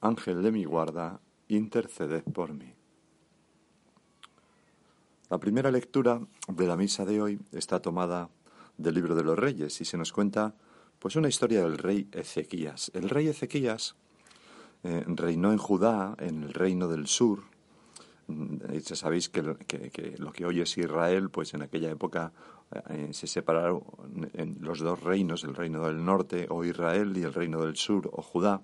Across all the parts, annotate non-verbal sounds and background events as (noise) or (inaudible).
Ángel de mi guarda, interceded por mí. La primera lectura de la misa de hoy está tomada del libro de los reyes y se nos cuenta pues una historia del rey Ezequías. El rey Ezequías eh, reinó en Judá, en el reino del sur. Mm, ya sabéis que, lo que hoy es Israel, pues en aquella época eh, se separaron en los dos reinos, el reino del norte o Israel y el reino del sur o Judá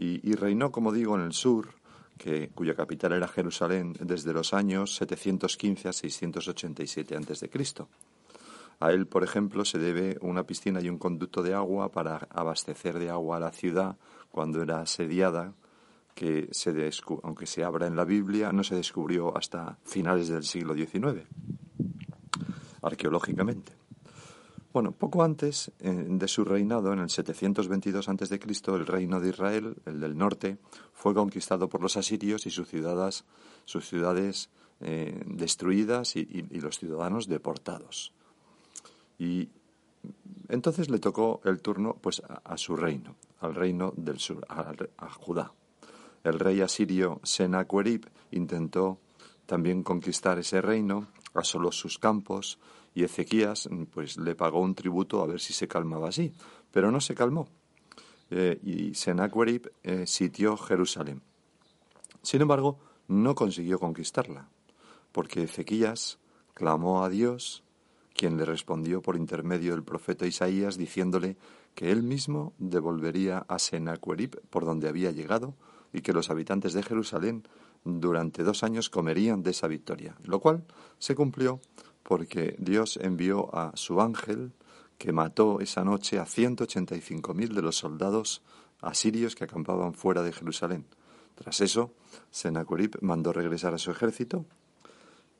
y, reinó, como digo, en el sur, que, cuya capital era Jerusalén, desde los años 715 a 687 a.C. A él, por ejemplo, se debe una piscina y un conducto de agua para abastecer de agua a la ciudad cuando era asediada, que se aunque se abra en la Biblia, no se descubrió hasta finales del siglo XIX, arqueológicamente. Bueno, poco antes eh, de su reinado, en el 722 a.C., el reino de Israel, el del norte, fue conquistado por los asirios y sus ciudades, sus ciudades eh, destruidas y, los ciudadanos deportados. Y entonces le tocó el turno pues, a, su reino, al reino del sur, a, a Judá. El rey asirio Sennacherib intentó también conquistar ese reino, asoló sus campos, y Ezequías pues le pagó un tributo a ver si se calmaba así, pero no se calmó. Eh, y Sennacherib eh, sitió Jerusalén. Sin embargo, no consiguió conquistarla, porque Ezequías clamó a Dios, quien le respondió por intermedio del profeta Isaías, diciéndole que él mismo devolvería a Sennacherib por donde había llegado y que los habitantes de Jerusalén durante dos años comerían de esa victoria, lo cual se cumplió porque Dios envió a su ángel que mató esa noche a 185.000 de los soldados asirios que acampaban fuera de Jerusalén. Tras eso, Sennacherib mandó regresar a su ejército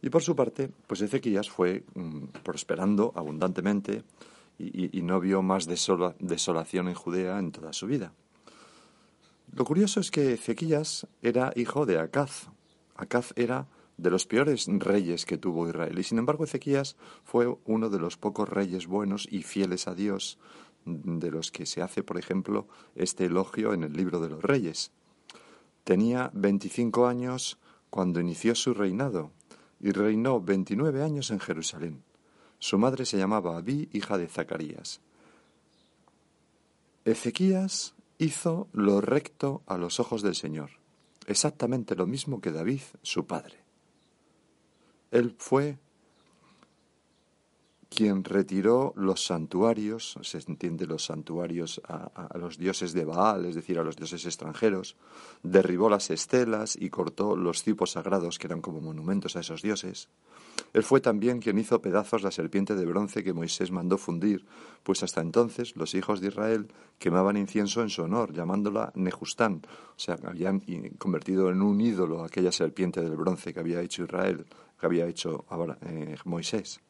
y por su parte, pues Ezequías fue mm, prosperando abundantemente y, no vio más desolación en Judea en toda su vida. Lo curioso es que Ezequías era hijo de Acaz. Acaz era de los peores reyes que tuvo Israel. Y sin embargo, Ezequías fue uno de los pocos reyes buenos y fieles a Dios, de los que se hace, por ejemplo, este elogio en el libro de los reyes. Tenía 25 años cuando inició su reinado y reinó 29 años en Jerusalén. Su madre se llamaba Abí, hija de Zacarías. Ezequías hizo lo recto a los ojos del Señor, exactamente lo mismo que David, su padre. Él fue quien retiró los santuarios, se entiende los santuarios a, los dioses de Baal, es decir, a los dioses extranjeros, derribó las estelas y cortó los cipos sagrados que eran como monumentos a esos dioses. Él fue también quien hizo pedazos la serpiente de bronce que Moisés mandó fundir, pues hasta entonces los hijos de Israel quemaban incienso en su honor, llamándola Nejustán, o sea, habían convertido en un ídolo aquella serpiente del bronce que había hecho Israel que había hecho eh, Moisés.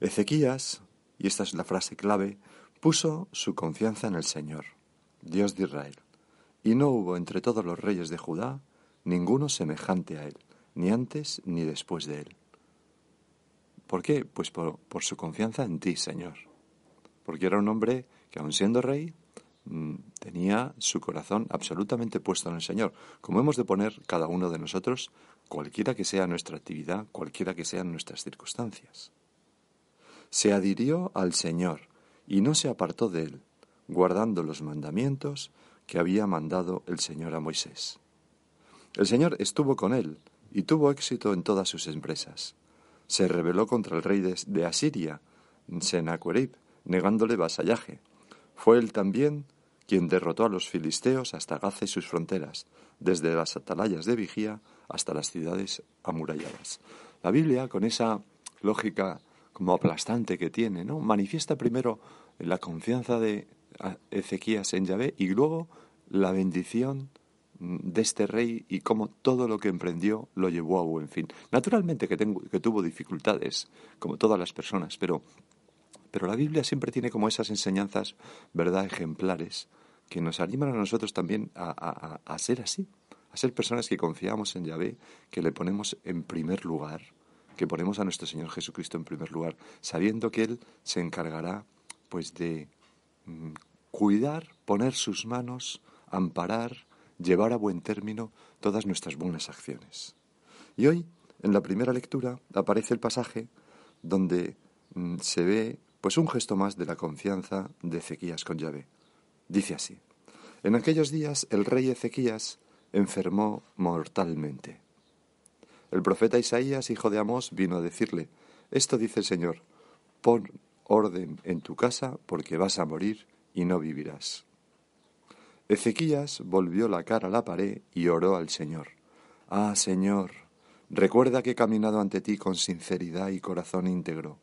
Ezequías, y esta es la frase clave, puso su confianza en el Señor, Dios de Israel, y no hubo entre todos los reyes de Judá ninguno semejante a él, ni antes ni después de él. ¿Por qué? Pues por, su confianza en ti, Señor. Porque era un hombre que, aun siendo rey, tenía su corazón absolutamente puesto en el Señor, como hemos de poner cada uno de nosotros cualquiera que sea nuestra actividad, cualquiera que sean nuestras circunstancias. Se adhirió al Señor y no se apartó de él, guardando los mandamientos que había mandado el Señor a Moisés. El Señor estuvo con él y tuvo éxito en todas sus empresas. Se rebeló contra el rey de, Asiria, Sennacherib, negándole vasallaje. Fue él también quien derrotó a los filisteos hasta Gaza y sus fronteras, desde las atalayas de vigía hasta las ciudades amuralladas. La Biblia, con esa lógica como aplastante que tiene, ¿no? Manifiesta primero la confianza de Ezequías en Yahvé y luego la bendición de este rey y cómo todo lo que emprendió lo llevó a buen fin. Naturalmente que, que tuvo dificultades, como todas las personas, pero, pero la Biblia siempre tiene como esas enseñanzas, ¿verdad?, ejemplares, que nos animan a nosotros también a, a ser así, a ser personas que confiamos en Yahvé, que le ponemos en primer lugar, que ponemos a nuestro Señor Jesucristo en primer lugar, sabiendo que Él se encargará pues de mm, cuidar, poner sus manos, amparar, llevar a buen término todas nuestras buenas acciones. Y hoy, en la primera lectura, aparece el pasaje donde mm, se ve pues un gesto más de la confianza de Ezequías con Yahvé. Dice así: En aquellos días el rey Ezequías enfermó mortalmente. El profeta Isaías, hijo de Amós, vino a decirle: Esto dice el Señor: Pon orden en tu casa porque vas a morir y no vivirás. Ezequías volvió la cara a la pared y oró al Señor. Ah, Señor, recuerda que he caminado ante ti con sinceridad y corazón íntegro,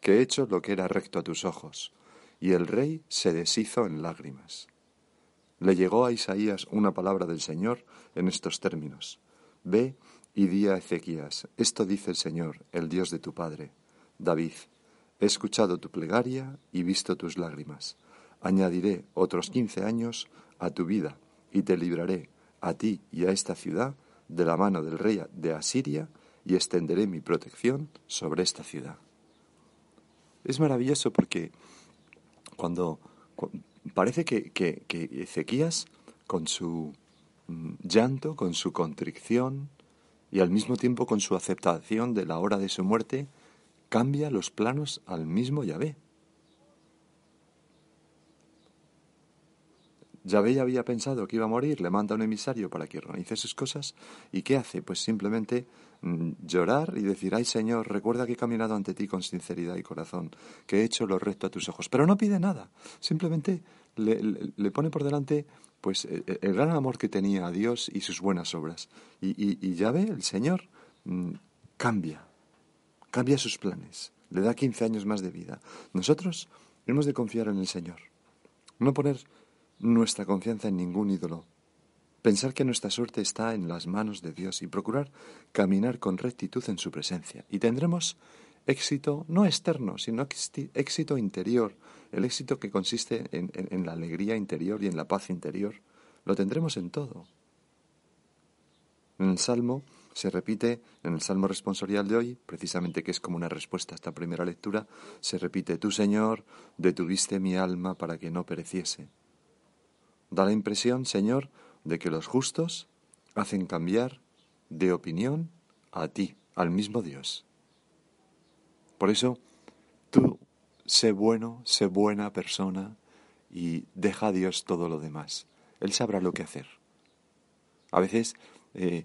que he hecho lo que era recto a tus ojos. Y el rey se deshizo en lágrimas. Le llegó a Isaías una palabra del Señor en estos términos. Ve y di a Ezequías, esto dice el Señor, el Dios de tu Padre, David, he escuchado tu plegaria y visto tus lágrimas. Añadiré otros quince años a tu vida y te libraré a ti y a esta ciudad de la mano del rey de Asiria y extenderé mi protección sobre esta ciudad. Es maravilloso porque cuando, parece que, que, Ezequías, con su mm, llanto, con su contrición y al mismo tiempo con su aceptación de la hora de su muerte, cambia los planos al mismo Yahvé. Yahvé ya había pensado que iba a morir, le manda un emisario para que organice sus cosas, ¿y qué hace? Pues simplemente mm, llorar y decir, ay Señor, recuerda que he caminado ante ti con sinceridad y corazón, que he hecho lo recto a tus ojos, pero no pide nada, simplemente le, pone por delante pues e, e, el, gran amor que tenía a Dios y sus buenas obras. Y, y, y Yahvé, el Señor, mm, cambia, cambia sus planes, le da 15 años más de vida. Nosotros hemos de confiar en el Señor, no poner nuestra confianza en ningún ídolo. Pensar que nuestra suerte está en las manos de Dios y procurar caminar con rectitud en su presencia. Y tendremos éxito no externo, sino éxito interior, el éxito que consiste en, la alegría interior y en la paz interior. Lo tendremos en todo. En el Salmo se repite, en el Salmo responsorial de hoy, precisamente que es como una respuesta a esta primera lectura, se repite, Tú, Señor, detuviste mi alma para que no pereciese. Da la impresión, Señor, de que los justos hacen cambiar de opinión a ti, al mismo Dios. Por eso, tú sé bueno, sé buena persona y deja a Dios todo lo demás. Él sabrá lo que hacer. A veces eh,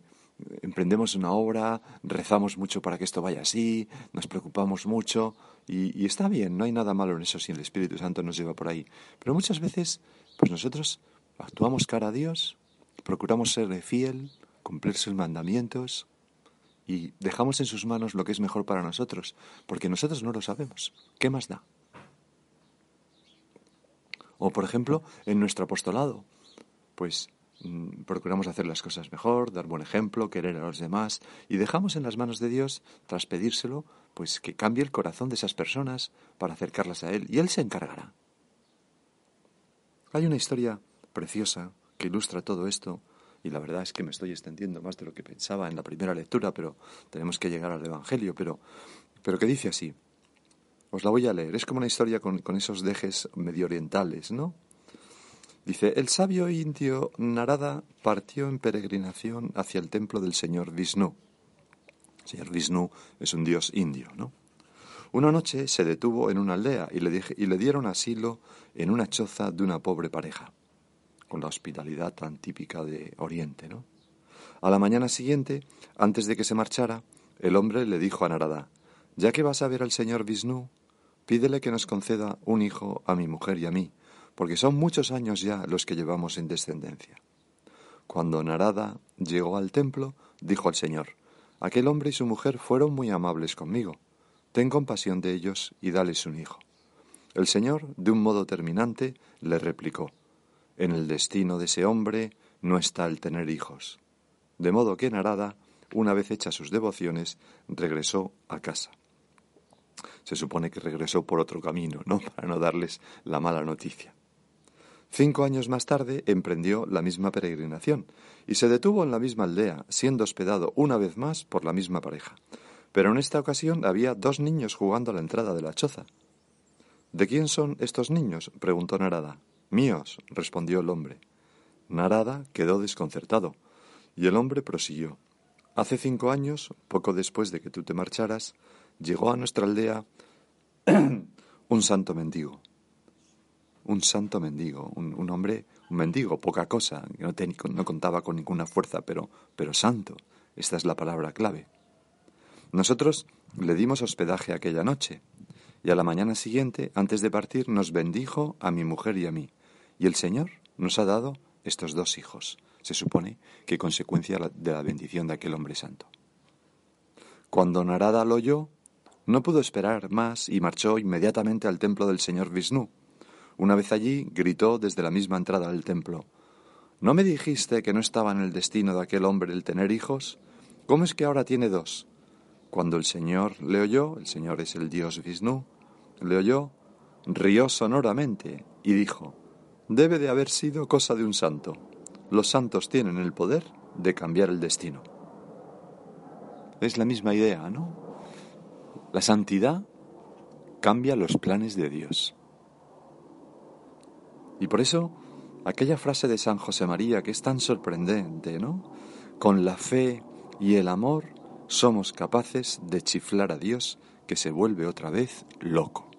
emprendemos una obra, rezamos mucho para que esto vaya así, nos preocupamos mucho y, y, está bien, no hay nada malo en eso si el Espíritu Santo nos lleva por ahí. Pero muchas veces, pues nosotros Actuamos cara a Dios, procuramos serle fiel, cumplir sus mandamientos y dejamos en sus manos lo que es mejor para nosotros, porque nosotros no lo sabemos. ¿Qué más da? O, por ejemplo, en nuestro apostolado, pues mm, procuramos hacer las cosas mejor, dar buen ejemplo, querer a los demás, y dejamos en las manos de Dios, tras pedírselo, pues que cambie el corazón de esas personas para acercarlas a Él, y Él se encargará. Hay una historia preciosa que ilustra todo esto, y la verdad es que me estoy extendiendo más de lo que pensaba en la primera lectura, pero tenemos que llegar al Evangelio, pero, pero que dice así. Os la voy a leer, es como una historia con, con esos dejes medio orientales, ¿no? Dice, el sabio indio Narada partió en peregrinación hacia el templo del señor Vishnu. El señor Vishnu es un dios indio, ¿no? Una noche se detuvo en una aldea y le, y le dieron asilo en una choza de una pobre pareja, con la hospitalidad tan típica de Oriente, ¿no? A la mañana siguiente, antes de que se marchara, el hombre le dijo a Narada, ya que vas a ver al señor Vishnu, pídele que nos conceda un hijo a mi mujer y a mí, porque son muchos años ya los que llevamos en descendencia. Cuando Narada llegó al templo, dijo al Señor, Aquel hombre y su mujer fueron muy amables conmigo. Ten compasión de ellos y dales un hijo. El Señor, de un modo terminante, le replicó, En el destino de ese hombre no está el tener hijos. De modo que Narada, una vez hechas sus devociones, regresó a casa. Se supone que regresó por otro camino, ¿no? (laughs) Para no darles la mala noticia. Cinco años más tarde emprendió la misma peregrinación y se detuvo en la misma aldea, siendo hospedado una vez más por la misma pareja. Pero en esta ocasión había dos niños jugando a la entrada de la choza. ¿De quién son estos niños? preguntó Narada. Míos, respondió el hombre. Narada quedó desconcertado, y el hombre prosiguió. Hace cinco años, poco después de que tú te marcharas, llegó a nuestra aldea (clears throat) un santo mendigo un santo mendigo, un, hombre, un mendigo, poca cosa, que no, no contaba con ninguna fuerza, pero, pero santo. Esta es la palabra clave. Nosotros le dimos hospedaje aquella noche, y a la mañana siguiente, antes de partir, nos bendijo a mi mujer y a mí, y el Señor nos ha dado estos dos hijos, se supone que consecuencia de la bendición de aquel hombre santo. Cuando Narada lo oyó, no pudo esperar más y marchó inmediatamente al templo del señor Vishnu, una vez allí, gritó desde la misma entrada del templo ¿No me dijiste que no estaba en el destino de aquel hombre el tener hijos? ¿Cómo es que ahora tiene dos? Cuando el Señor le oyó, el Señor es el Dios Vishnu, le oyó, rió sonoramente y dijo, debe de haber sido cosa de un santo. Los santos tienen el poder de cambiar el destino. Es la misma idea, ¿no? La santidad cambia los planes de Dios. Y por eso, aquella frase de San José María que es tan sorprendente, ¿no? Con la fe y el amor somos capaces de chiflar a Dios que se vuelve otra vez loco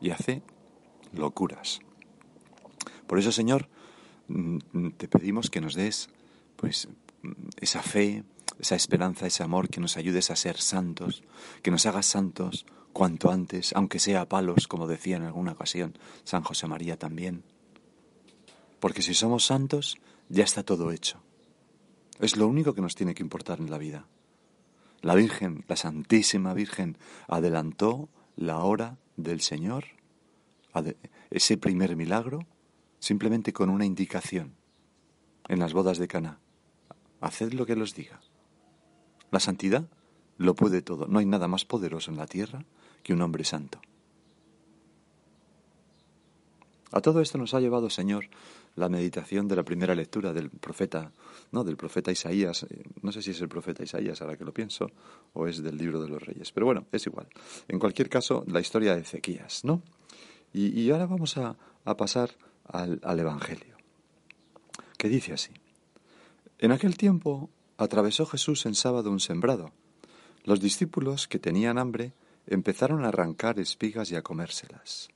y hace locuras. Por eso, Señor, mm, te pedimos que nos des pues esa fe, esa esperanza, ese amor, que nos ayudes a ser santos, que nos hagas santos cuanto antes, aunque sea a palos, como decía en alguna ocasión San José María también. Porque si somos santos, ya está todo hecho. Es lo único que nos tiene que importar en la vida. La Virgen, la Santísima Virgen, adelantó la hora del Señor, ese primer milagro, simplemente con una indicación en las bodas de Cana. Haced lo que los diga. La santidad lo puede todo. No hay nada más poderoso en la tierra que un hombre santo. A todo esto nos ha llevado, Señor, la meditación de la primera lectura del profeta, no, del profeta Isaías, eh, no sé si es el profeta Isaías ahora que lo pienso, o es del libro de los reyes, pero bueno, es igual. En cualquier caso, la historia de Ezequías, ¿no? Y, ahora vamos a, pasar al, al Evangelio, que dice así. En aquel tiempo atravesó Jesús en sábado un sembrado. Los discípulos que tenían hambre empezaron a arrancar espigas y a comérselas.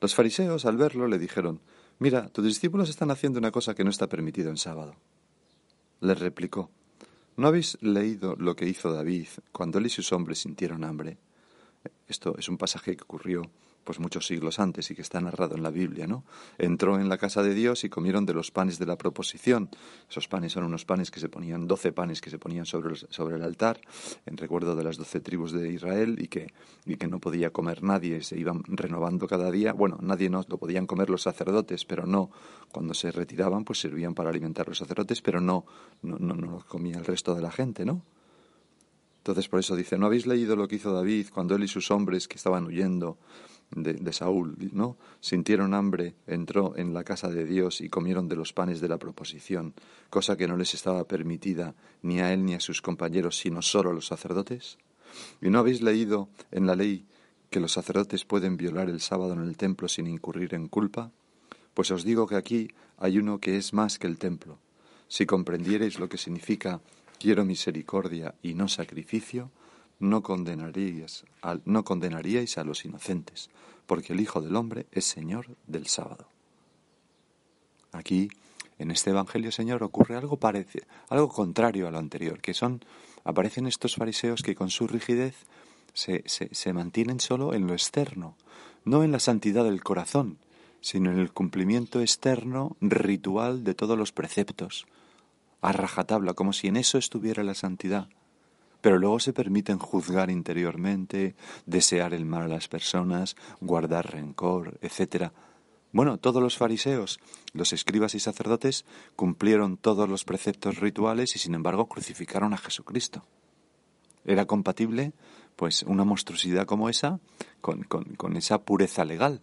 Los fariseos, al verlo, le dijeron, Mira, tus discípulos están haciendo una cosa que no está permitido en sábado. Les replicó, ¿no habéis leído lo que hizo David cuando él y sus hombres sintieron hambre? Esto es un pasaje que ocurrió pues muchos siglos antes y que está narrado en la Biblia, ¿no? Entró en la casa de Dios y comieron de los panes de la proposición. Esos panes son unos panes que se ponían, doce panes que se ponían sobre el, altar, en recuerdo de las doce tribus de Israel y que, y que no podía comer nadie, se iban renovando cada día. Bueno, nadie no, lo podían comer los sacerdotes, pero no, cuando se retiraban, pues servían para alimentar a los sacerdotes, pero no, no, no, no los comía el resto de la gente, ¿no? Entonces por eso dice, ¿no habéis leído lo que hizo David cuando él y sus hombres que estaban huyendo de, Saúl, ¿no? Sintieron hambre, entró en la casa de Dios y comieron de los panes de la proposición, cosa que no les estaba permitida ni a él ni a sus compañeros, sino solo a los sacerdotes. ¿Y no habéis leído en la ley que los sacerdotes pueden violar el sábado en el templo sin incurrir en culpa? Pues os digo que aquí hay uno que es más que el templo. Si comprendierais lo que significa quiero misericordia y no sacrificio, no condenaríais, no condenaríais a los inocentes, porque el Hijo del Hombre es Señor del sábado. Aquí, en este Evangelio, Señor, ocurre algo parecido, algo contrario a lo anterior, que son, aparecen estos fariseos que con su rigidez se, se, se mantienen solo en lo externo, no en la santidad del corazón, sino en el cumplimiento externo, ritual de todos los preceptos, a rajatabla, como si en eso estuviera la santidad. Pero luego se permiten juzgar interiormente, desear el mal a las personas, guardar rencor, etc. Bueno, todos los fariseos, los escribas y sacerdotes cumplieron todos los preceptos rituales y sin embargo crucificaron a Jesucristo. ¿Era compatible, pues, una monstruosidad como esa con, con, con esa pureza legal?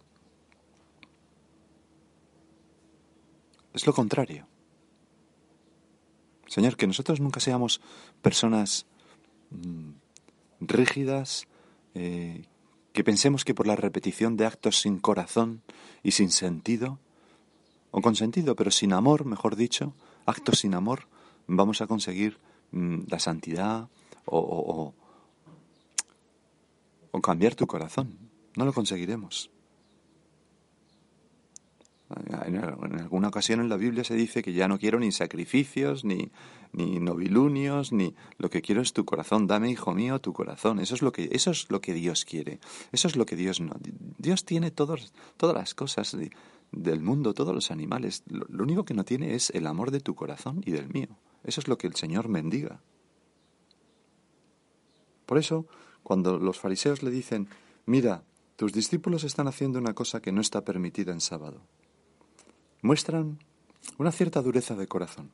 Es lo contrario. Señor, que nosotros nunca seamos personas rígidas, eh, que pensemos que por la repetición de actos sin corazón y sin sentido, o con sentido, pero sin amor, mejor dicho, actos sin amor, vamos a conseguir mm, la santidad o, o cambiar tu corazón. No lo conseguiremos. En, alguna ocasión en la Biblia se dice que ya no quiero ni sacrificios, ni, ni novilunios, ni lo que quiero es tu corazón. Dame, hijo mío, tu corazón. Eso es lo que, eso es lo que Dios quiere. Eso es lo que Dios no. Dios tiene todos, todas las cosas del mundo, todos los animales. Lo, lo único que no tiene es el amor de tu corazón y del mío. Eso es lo que el Señor mendiga. Por eso, cuando los fariseos le dicen, mira, tus discípulos están haciendo una cosa que no está permitida en sábado muestran una cierta dureza de corazón.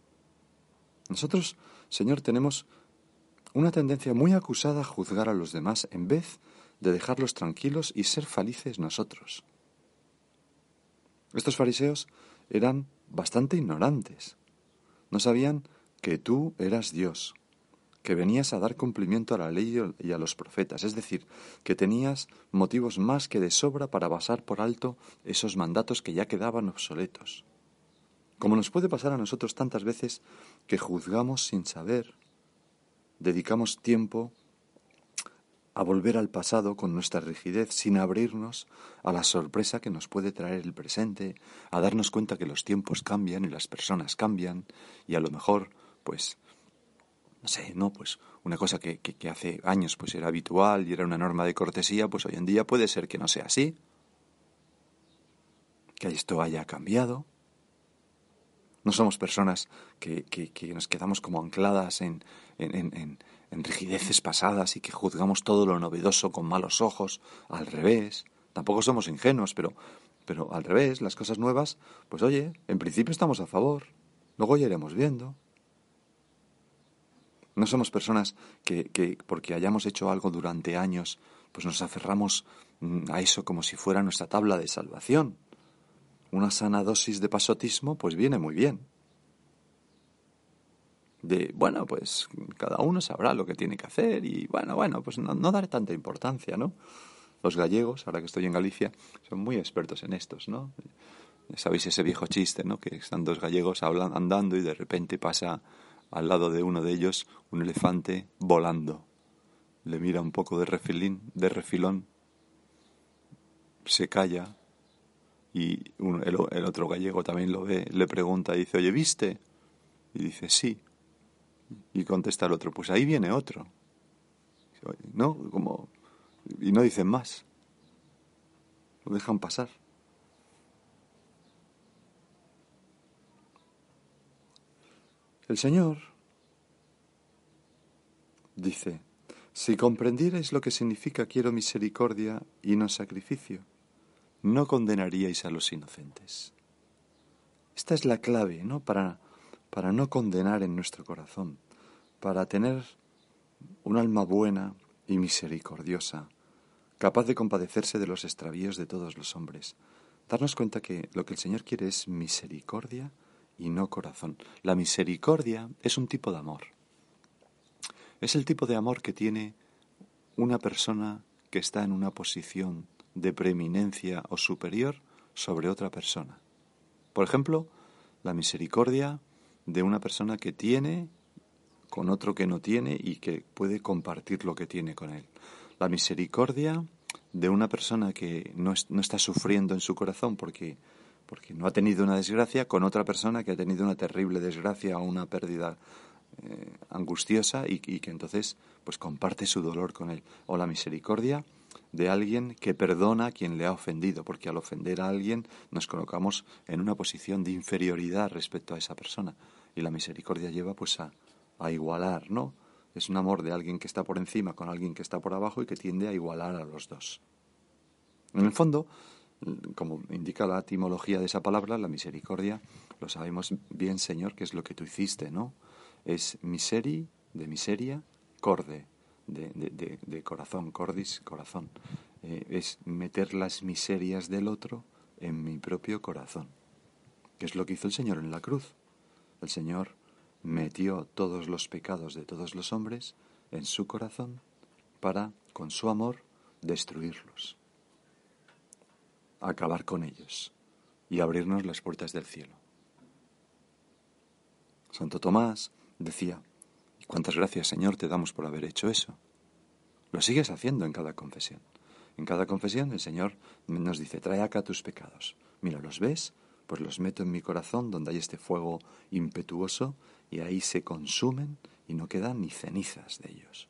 Nosotros, Señor, tenemos una tendencia muy acusada a juzgar a los demás en vez de dejarlos tranquilos y ser felices nosotros. Estos fariseos eran bastante ignorantes. No sabían que tú eras Dios, que venías a dar cumplimiento a la ley y a los profetas, es decir, que tenías motivos más que de sobra para pasar por alto esos mandatos que ya quedaban obsoletos. Como nos puede pasar a nosotros tantas veces que juzgamos sin saber, dedicamos tiempo a volver al pasado con nuestra rigidez sin abrirnos a la sorpresa que nos puede traer el presente, a darnos cuenta que los tiempos cambian y las personas cambian y a lo mejor, pues, no sé, no, pues una cosa que, que, hace años pues era habitual y era una norma de cortesía, pues hoy en día puede ser que no sea así, que esto haya cambiado. No somos personas que, que nos quedamos como ancladas en, en, rigideces pasadas y que juzgamos todo lo novedoso con malos ojos, al revés. Tampoco somos ingenuos, pero, pero al revés, las cosas nuevas, pues oye, en principio estamos a favor, luego ya iremos viendo. No somos personas que, que, porque hayamos hecho algo durante años, pues nos aferramos mm, a eso como si fuera nuestra tabla de salvación. Una sana dosis de pasotismo, pues viene muy bien. De, bueno, pues cada uno sabrá lo que tiene que hacer y bueno, bueno, pues no, no daré tanta importancia, ¿no? Los gallegos, ahora que estoy en Galicia, son muy expertos en estos, ¿no? Sabéis ese viejo chiste, ¿no? Que están dos gallegos hablan, andando y de repente pasa al lado de uno de ellos un elefante volando. Le mira un poco de refilín, de refilón, se calla y el, otro gallego también lo ve, le pregunta, dice, oye, ¿viste? Y dice, sí. Y contesta el otro, pues ahí viene otro. ¿No? Como... Y no dicen más. Lo dejan pasar. El Señor dice, si comprendierais lo que significa quiero misericordia y no sacrificio, no condenaríais a los inocentes. Esta es la clave, ¿no? Para, para no condenar en nuestro corazón, para tener un alma buena y misericordiosa, capaz de compadecerse de los extravíos de todos los hombres. Darnos cuenta que lo que el Señor quiere es misericordia y no corazón. La misericordia es un tipo de amor. Es el tipo de amor que tiene una persona que está en una posición de preeminencia o superior sobre otra persona. Por ejemplo, la misericordia de una persona que tiene con otro que no tiene y que puede compartir lo que tiene con él. La misericordia de una persona que no, está sufriendo en su corazón porque, porque no ha tenido una desgracia con otra persona que ha tenido una terrible desgracia o una pérdida eh, angustiosa y, que entonces pues comparte su dolor con él. O la misericordia de alguien que perdona a quien le ha ofendido, porque al ofender a alguien nos colocamos en una posición de inferioridad respecto a esa persona. Y la misericordia lleva pues a igualar, ¿no? Es un amor de alguien que está por encima con alguien que está por abajo y que tiende a igualar a los dos. En el fondo, como indica la etimología de esa palabra, la misericordia, lo sabemos bien, Señor, que es lo que tú hiciste, ¿no? Es miseri, de miseria, corde, de, de, corazón, cordis, corazón. Eh, es meter las miserias del otro en mi propio corazón. Que es lo que hizo el Señor en la cruz. El Señor metió todos los pecados de todos los hombres en su corazón para, con su amor, destruirlos, acabar con ellos y abrirnos las puertas del cielo. Santo Tomás decía, cuántas gracias, Señor, te damos por haber hecho eso. Lo sigues haciendo en cada confesión. En cada confesión el Señor nos dice, trae acá tus pecados. Mira, ¿los ves? Pues los meto en mi corazón donde hay este fuego impetuoso y ahí se consumen y no quedan ni cenizas de ellos.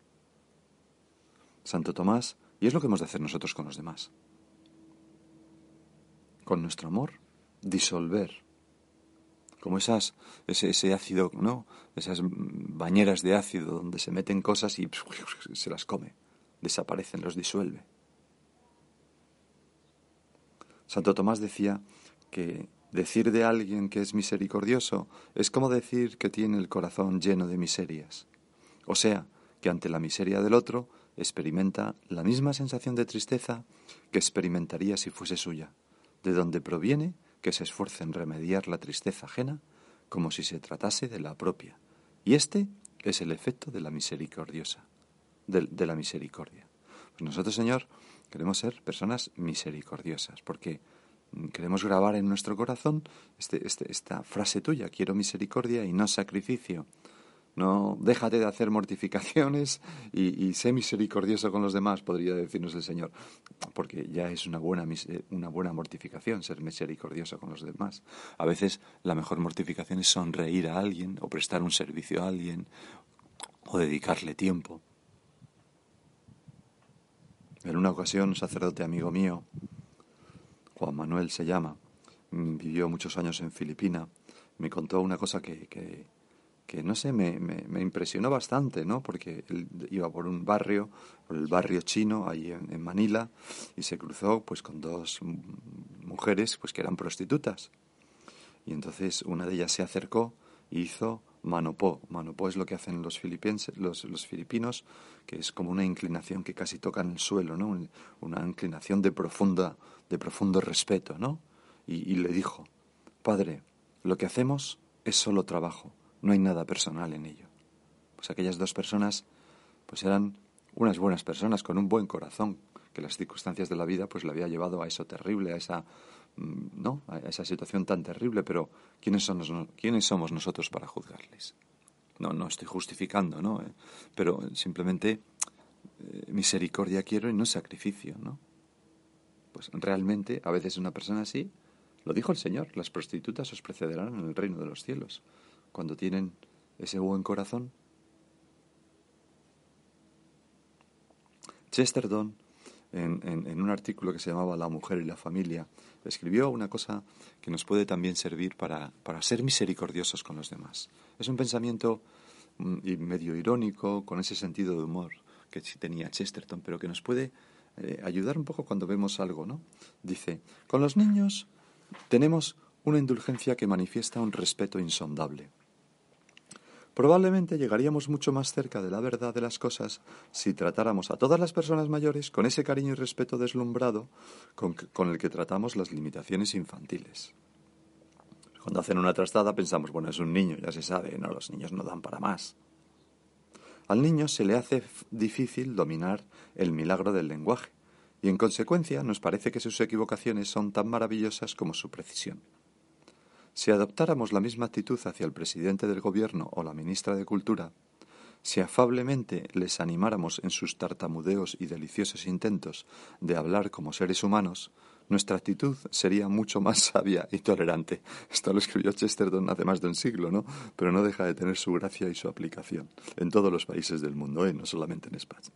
Santo Tomás, y es lo que hemos de hacer nosotros con los demás. Con nuestro amor, disolver como esas, ese, ese, ácido, ¿no? Esas bañeras de ácido donde se meten cosas y (laughs) se las come, desaparecen, los disuelve. Santo Tomás decía que decir de alguien que es misericordioso es como decir que tiene el corazón lleno de miserias. O sea, que ante la miseria del otro experimenta la misma sensación de tristeza que experimentaría si fuese suya, de donde proviene que se esfuerce en remediar la tristeza ajena como si se tratase de la propia. Y este es el efecto de la misericordiosa, de, la misericordia. Pues nosotros, Señor, queremos ser personas misericordiosas, porque queremos grabar en nuestro corazón este, este, esta frase tuya, quiero misericordia y no sacrificio. No, déjate de hacer mortificaciones y, sé misericordioso con los demás, podría decirnos el Señor, porque ya es una buena, una buena mortificación ser misericordioso con los demás. A veces la mejor mortificación es sonreír a alguien o prestar un servicio a alguien o dedicarle tiempo. En una ocasión, un sacerdote amigo mío, Juan Manuel se llama, mm, vivió muchos años en Filipina, me contó una cosa que, que que no sé, me, me, impresionó bastante, ¿no? Porque él iba por un barrio, por el barrio chino, ahí en, Manila, y se cruzó pues con dos mujeres pues que eran prostitutas. Y entonces una de ellas se acercó y hizo manopó. Manopó es lo que hacen los, los, los filipinos, que es como una inclinación que casi toca en el suelo, ¿no? Una inclinación de, profunda, de profundo respeto, ¿no? Y, y le dijo, Padre, lo que hacemos es solo trabajo no hay nada personal en ello. Pues aquellas dos personas pues eran unas buenas personas con un buen corazón, que las circunstancias de la vida pues le había llevado a eso terrible, a esa mm, no, a esa situación tan terrible, pero ¿quiénes, son ¿quiénes somos nosotros para juzgarles? No, no estoy justificando, ¿no? Eh, pero simplemente eh, misericordia quiero y no sacrificio, ¿no? Pues realmente a veces una persona así, lo dijo el Señor, las prostitutas os precederán en el reino de los cielos cuando tienen ese buen corazón. Chesterton, en, un artículo que se llamaba La mujer y la familia, escribió una cosa que nos puede también servir para, para ser misericordiosos con los demás. Es un pensamiento mm, medio irónico, con ese sentido de humor que tenía Chesterton, pero que nos puede eh, ayudar un poco cuando vemos algo, ¿no? Dice, con los niños tenemos una indulgencia que manifiesta un respeto insondable. Probablemente llegaríamos mucho más cerca de la verdad de las cosas si tratáramos a todas las personas mayores con ese cariño y respeto deslumbrado con, el que tratamos las limitaciones infantiles. Cuando hacen una trastada pensamos, bueno, es un niño, ya se sabe, no, los niños no dan para más. Al niño se le hace difícil dominar el milagro del lenguaje y en consecuencia nos parece que sus equivocaciones son tan maravillosas como su precisión. Si adoptáramos la misma actitud hacia el presidente del gobierno o la ministra de Cultura, si afablemente les animáramos en sus tartamudeos y deliciosos intentos de hablar como seres humanos, nuestra actitud sería mucho más (laughs) sabia y tolerante. Esto lo escribió Chesterton hace más de un siglo, ¿no? Pero no deja de tener su gracia y su aplicación en todos los países del mundo, ¿eh? no solamente en España.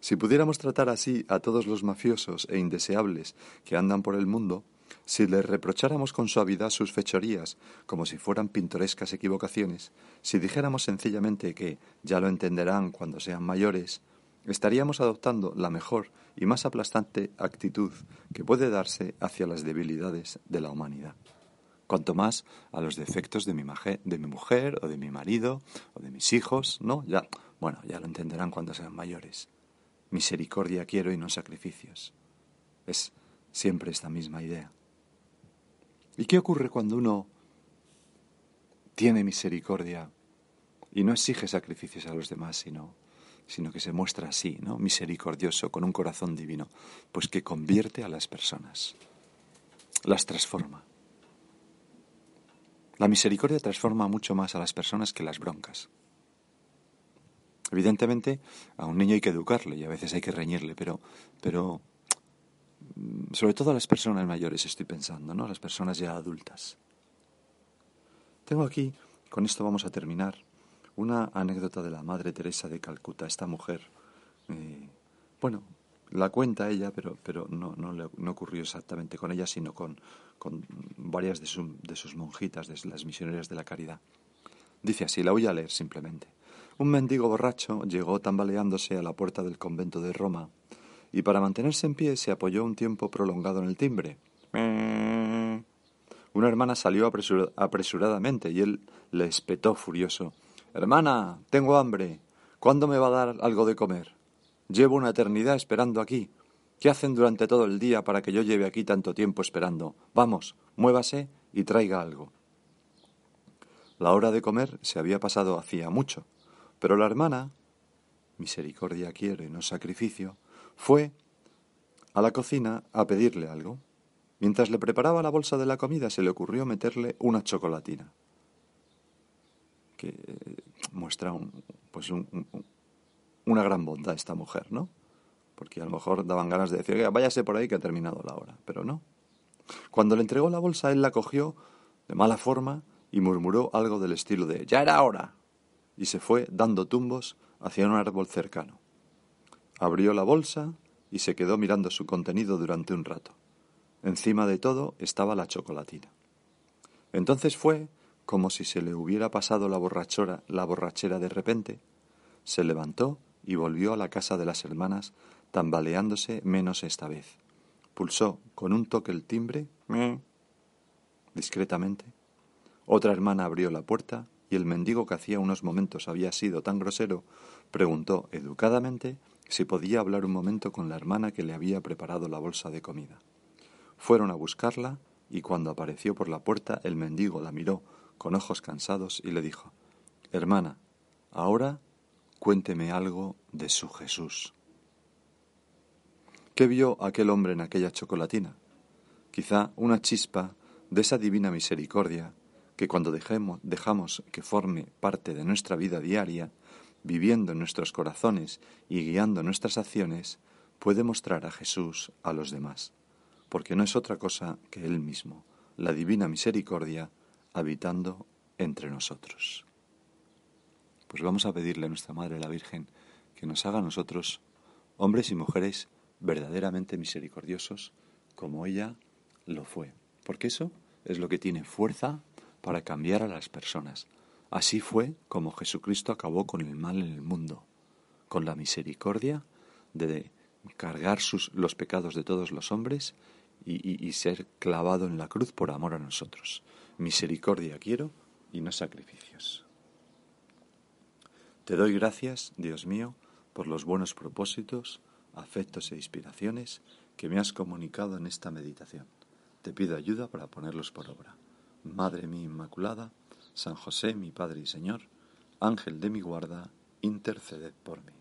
Si pudiéramos tratar así a todos los mafiosos e indeseables que andan por el mundo, si les reprocháramos con suavidad sus fechorías, como si fueran pintorescas equivocaciones, si dijéramos sencillamente que ya lo entenderán cuando sean mayores, estaríamos adoptando la mejor y más aplastante actitud que puede darse hacia las debilidades de la humanidad. Cuanto más a los defectos de mi, de mi mujer o de mi marido o de mis hijos, ¿no? Ya, bueno, ya lo entenderán cuando sean mayores. Misericordia quiero y no sacrificios. Es siempre esta misma idea. ¿Y qué ocurre cuando uno tiene misericordia y no exige sacrificios a los demás, sino, sino que se muestra así, ¿no? misericordioso, con un corazón divino? Pues que convierte a las personas, las transforma. La misericordia transforma mucho más a las personas que las broncas. Evidentemente, a un niño hay que educarle y a veces hay que reñirle, pero, pero sobre todo a las personas mayores estoy pensando, ¿no? Las personas ya adultas. Tengo aquí, con esto vamos a terminar, una anécdota de la Madre Teresa de Calcuta, esta mujer. Eh, bueno, la cuenta ella, pero, pero no, no, no, ocurrió exactamente con ella, sino con, con varias de, de sus monjitas, de las misioneras de la caridad. Dice así, la voy a leer simplemente. Un mendigo borracho llegó tambaleándose a la puerta del convento de Roma y para mantenerse en pie se apoyó un tiempo prolongado en el timbre. Una hermana salió apresuradamente y él le espetó furioso. Hermana, tengo hambre. ¿Cuándo me va a dar algo de comer? Llevo una eternidad esperando aquí. ¿Qué hacen durante todo el día para que yo lleve aquí tanto tiempo esperando? Vamos, muévase y traiga algo. La hora de comer se había pasado hacía mucho, pero la hermana, misericordia quiere, no sacrificio, fue a la cocina a pedirle algo. Mientras le preparaba la bolsa de la comida se le ocurrió meterle una chocolatina, que muestra pues una gran bondad esta mujer, ¿no? Porque a lo mejor daban ganas de decir, váyase por ahí que ha terminado la hora, pero no. Cuando le entregó la bolsa, él la cogió de mala forma y murmuró algo del estilo de ya era hora y se fue dando tumbos hacia un árbol cercano. Abrió la bolsa y se quedó mirando su contenido durante un rato. Encima de todo estaba la chocolatina. Entonces fue como si se le hubiera pasado la borrachera, la borrachera de repente. Se levantó y volvió a la casa de las hermanas, tambaleándose menos esta vez. Pulsó con un toque el timbre, discretamente. Otra hermana abrió la puerta y el mendigo que hacía unos momentos había sido tan grosero preguntó educadamente si podía hablar un momento con la hermana que le había preparado la bolsa de comida. Fueron a buscarla y cuando apareció por la puerta el mendigo la miró con ojos cansados y le dijo Hermana, ahora cuénteme algo de su Jesús. ¿Qué vio aquel hombre en aquella chocolatina? Quizá una chispa de esa divina misericordia que cuando dejemos, dejamos que forme parte de nuestra vida diaria, viviendo en nuestros corazones y guiando nuestras acciones, puede mostrar a Jesús a los demás, porque no es otra cosa que Él mismo, la divina misericordia, habitando entre nosotros. Pues vamos a pedirle a nuestra Madre la Virgen que nos haga a nosotros, hombres y mujeres, verdaderamente misericordiosos, como ella lo fue, porque eso es lo que tiene fuerza para cambiar a las personas, Así fue como Jesucristo acabó con el mal en el mundo, con la misericordia de cargar los pecados de todos los hombres y ser clavado en la cruz por amor a nosotros. Misericordia quiero y no sacrificios. Te doy gracias, Dios mío, por los buenos propósitos, afectos e inspiraciones que me has comunicado en esta meditación. Te pido ayuda para ponerlos por obra. Madre mía Inmaculada, San José, mi Padre y Señor, Ángel de mi guarda, interceded por mí.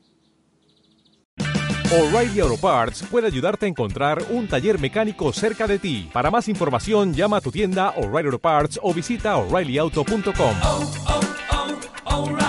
O'Reilly Auto Parts puede ayudarte a encontrar un taller mecánico cerca de ti. Para más información, llama a tu tienda O'Reilly Auto Parts o visita oreillyauto.com.